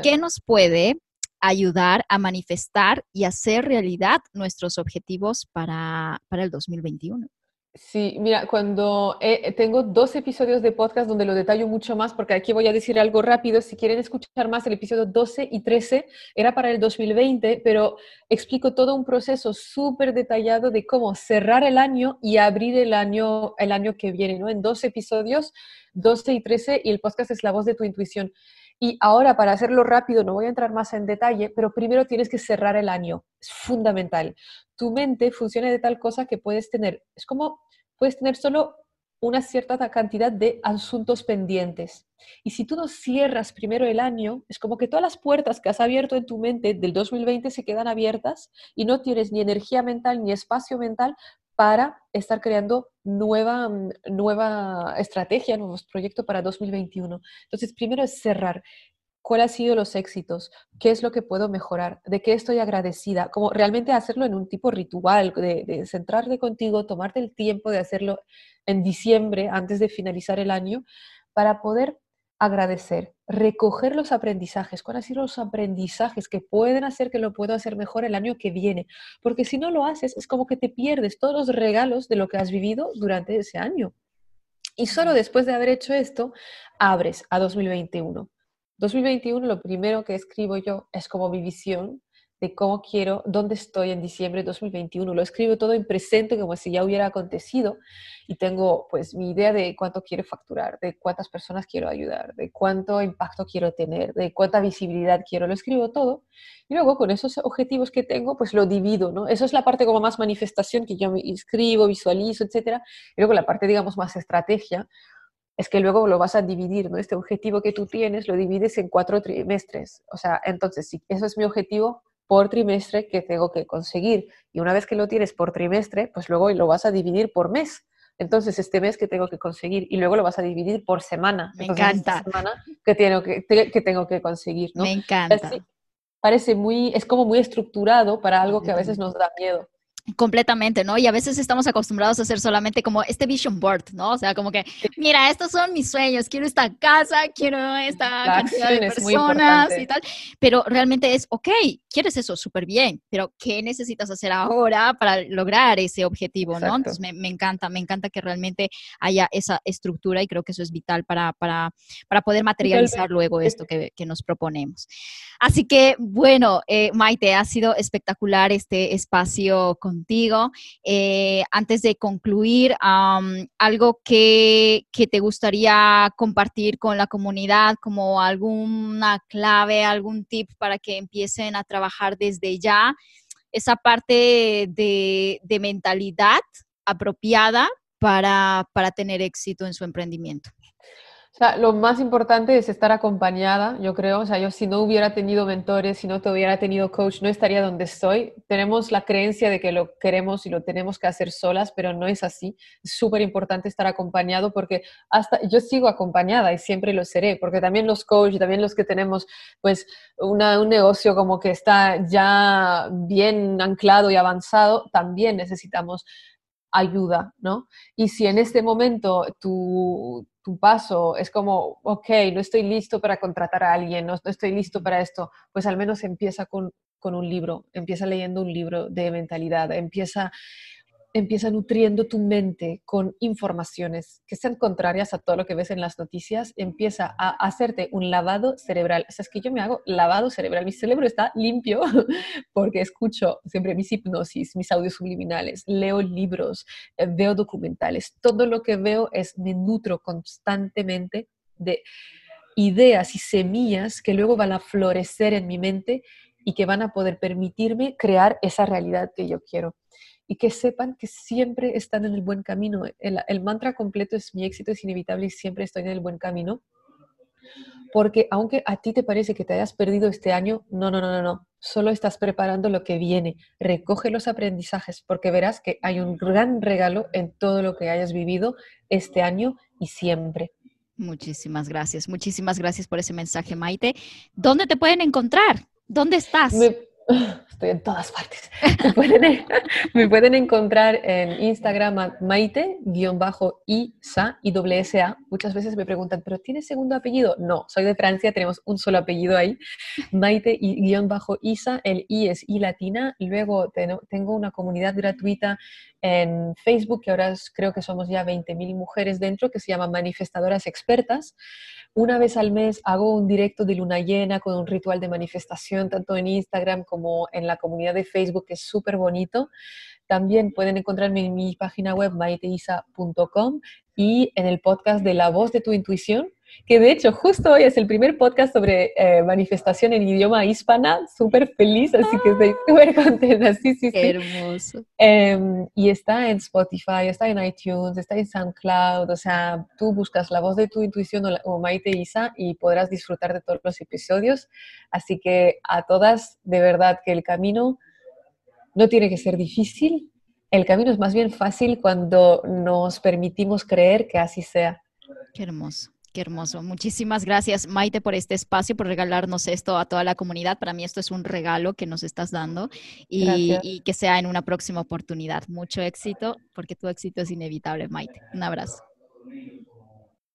¿Qué nos puede ayudar a manifestar y hacer realidad nuestros objetivos para, para el 2021? Sí, mira, cuando eh, tengo dos episodios de podcast donde lo detallo mucho más, porque aquí voy a decir algo rápido, si quieren escuchar más, el episodio 12 y 13 era para el 2020, pero explico todo un proceso súper detallado de cómo cerrar el año y abrir el año, el año que viene, ¿no? En dos episodios, 12 y 13, y el podcast es La voz de tu intuición. Y ahora, para hacerlo rápido, no voy a entrar más en detalle, pero primero tienes que cerrar el año. Es fundamental tu mente funciona de tal cosa que puedes tener, es como puedes tener solo una cierta cantidad de asuntos pendientes. Y si tú no cierras primero el año, es como que todas las puertas que has abierto en tu mente del 2020 se quedan abiertas y no tienes ni energía mental ni espacio mental para estar creando nueva, nueva estrategia, nuevos proyectos para 2021. Entonces, primero es cerrar cuáles han sido los éxitos, qué es lo que puedo mejorar, de qué estoy agradecida, como realmente hacerlo en un tipo ritual, de, centrarte contigo, tomarte el tiempo de hacerlo en diciembre, antes de finalizar el año, para poder agradecer, recoger los aprendizajes, cuáles han sido los aprendizajes que pueden hacer que lo puedo hacer mejor el año que viene, porque si no lo haces es como que te pierdes todos los regalos de lo que has vivido durante ese año. Y solo después de haber hecho esto, abres a 2021 2021 lo primero que escribo yo es como mi visión de cómo quiero, dónde estoy en diciembre de 2021. Lo escribo todo en presente como si ya hubiera acontecido y tengo pues mi idea de cuánto quiero facturar, de cuántas personas quiero ayudar, de cuánto impacto quiero tener, de cuánta visibilidad quiero. Lo escribo todo y luego con esos objetivos que tengo pues lo divido, ¿no? Eso es la parte como más manifestación que yo me escribo, visualizo, etcétera. Y luego la parte digamos más estrategia es que luego lo vas a dividir, ¿no? Este objetivo que tú tienes lo divides en cuatro trimestres. O sea, entonces, si eso es mi objetivo por trimestre que tengo que conseguir. Y una vez que lo tienes por trimestre, pues luego lo vas a dividir por mes. Entonces, este mes que tengo que conseguir y luego lo vas a dividir por semana. Me encanta. semana que tengo que, que, tengo que conseguir, ¿no? Me encanta. parece muy, es como muy estructurado para algo que a veces nos da miedo. Completamente, ¿no? Y a veces estamos acostumbrados a hacer solamente como este vision board, ¿no? O sea, como que, mira, estos son mis sueños, quiero esta casa, quiero esta cantidad de personas y tal, pero realmente es, ok, quieres eso, súper bien, pero ¿qué necesitas hacer ahora para lograr ese objetivo, ¿no? Entonces me, me, encanta, me encanta que realmente haya esa estructura y creo que eso es vital para, para, para poder materializar luego esto que, que, nos proponemos. Así que, bueno, eh, Maite, ha sido espectacular este espacio con Eh, antes de concluir, algo que, que, te gustaría compartir con la comunidad, como alguna clave, algún tip para que empiecen a trabajar desde ya, esa parte de, de mentalidad apropiada para, para tener éxito en su emprendimiento. Lo más importante es estar acompañada, yo creo. O sea, yo si no hubiera tenido mentores, si no te hubiera tenido coach, no estaría donde estoy. Tenemos la creencia de que lo queremos y lo tenemos que hacer solas, pero no es así. Es súper importante estar acompañado porque hasta yo sigo acompañada y siempre lo seré, porque también los coaches, también los que tenemos pues una, un negocio como que está ya bien anclado y avanzado, también necesitamos ayuda, ¿no? Y si en este momento tu, tu paso es como, ok, no estoy listo para contratar a alguien, no, estoy listo para esto, pues al menos empieza con, con un libro, empieza leyendo un libro de mentalidad, empieza empieza nutriendo tu mente con informaciones que sean contrarias a todo lo que ves en las noticias, empieza a hacerte un lavado cerebral. O sea, es que yo me hago lavado cerebral, mi cerebro está limpio porque escucho siempre mis hipnosis, mis audios subliminales, leo libros, eh, veo documentales, todo lo que veo es, me nutro constantemente de ideas y semillas que luego van a florecer en mi mente y que van a poder permitirme crear esa realidad que yo quiero y que sepan que siempre están en el buen camino. El, mantra completo es mi éxito es inevitable y siempre estoy en el buen camino. Porque aunque a ti te parece que te hayas perdido este año, no, no, no, no, no. Solo estás preparando lo que viene. Recoge los aprendizajes porque verás que hay un gran regalo en todo lo que hayas vivido este año y siempre. Muchísimas gracias. Muchísimas gracias por ese mensaje, Maite. ¿Dónde te pueden encontrar? ¿Dónde estás? estoy en todas partes. Me pueden, encontrar en Instagram maite-isa y A. Muchas veces me preguntan, ¿pero tienes segundo apellido? No, soy de Francia, tenemos un solo apellido ahí. Maite-isa, el I es I latina. Luego tengo una comunidad gratuita en Facebook, que ahora creo que somos ya 20.000 mujeres dentro, que se llama Manifestadoras Expertas. Una vez al mes hago un directo de luna llena con un ritual de manifestación, tanto en Instagram como en la comunidad de Facebook, que es súper bonito. También pueden encontrarme en mi página web maiteisa.com y en el podcast de La Voz de tu Intuición, que de hecho justo hoy es el primer podcast sobre eh, manifestación en idioma hispana, súper feliz, así que estoy ah. súper contenta, sí, sí, sí. Hermoso. Em, y está en Spotify, está en iTunes, está en SoundCloud, o sea, tú buscas la voz de tu intuición o, Maite Isa y podrás disfrutar de todos los episodios, así que a todas, de verdad que el camino no tiene que ser difícil, el camino es más bien fácil cuando nos permitimos creer que así sea. Qué hermoso. Qué hermoso. Muchísimas gracias, Maite, por este espacio, por regalarnos esto a toda la comunidad. Para mí esto es un regalo que nos estás dando y, que sea en una próxima oportunidad. Mucho éxito, porque tu éxito es inevitable, Maite. Un abrazo.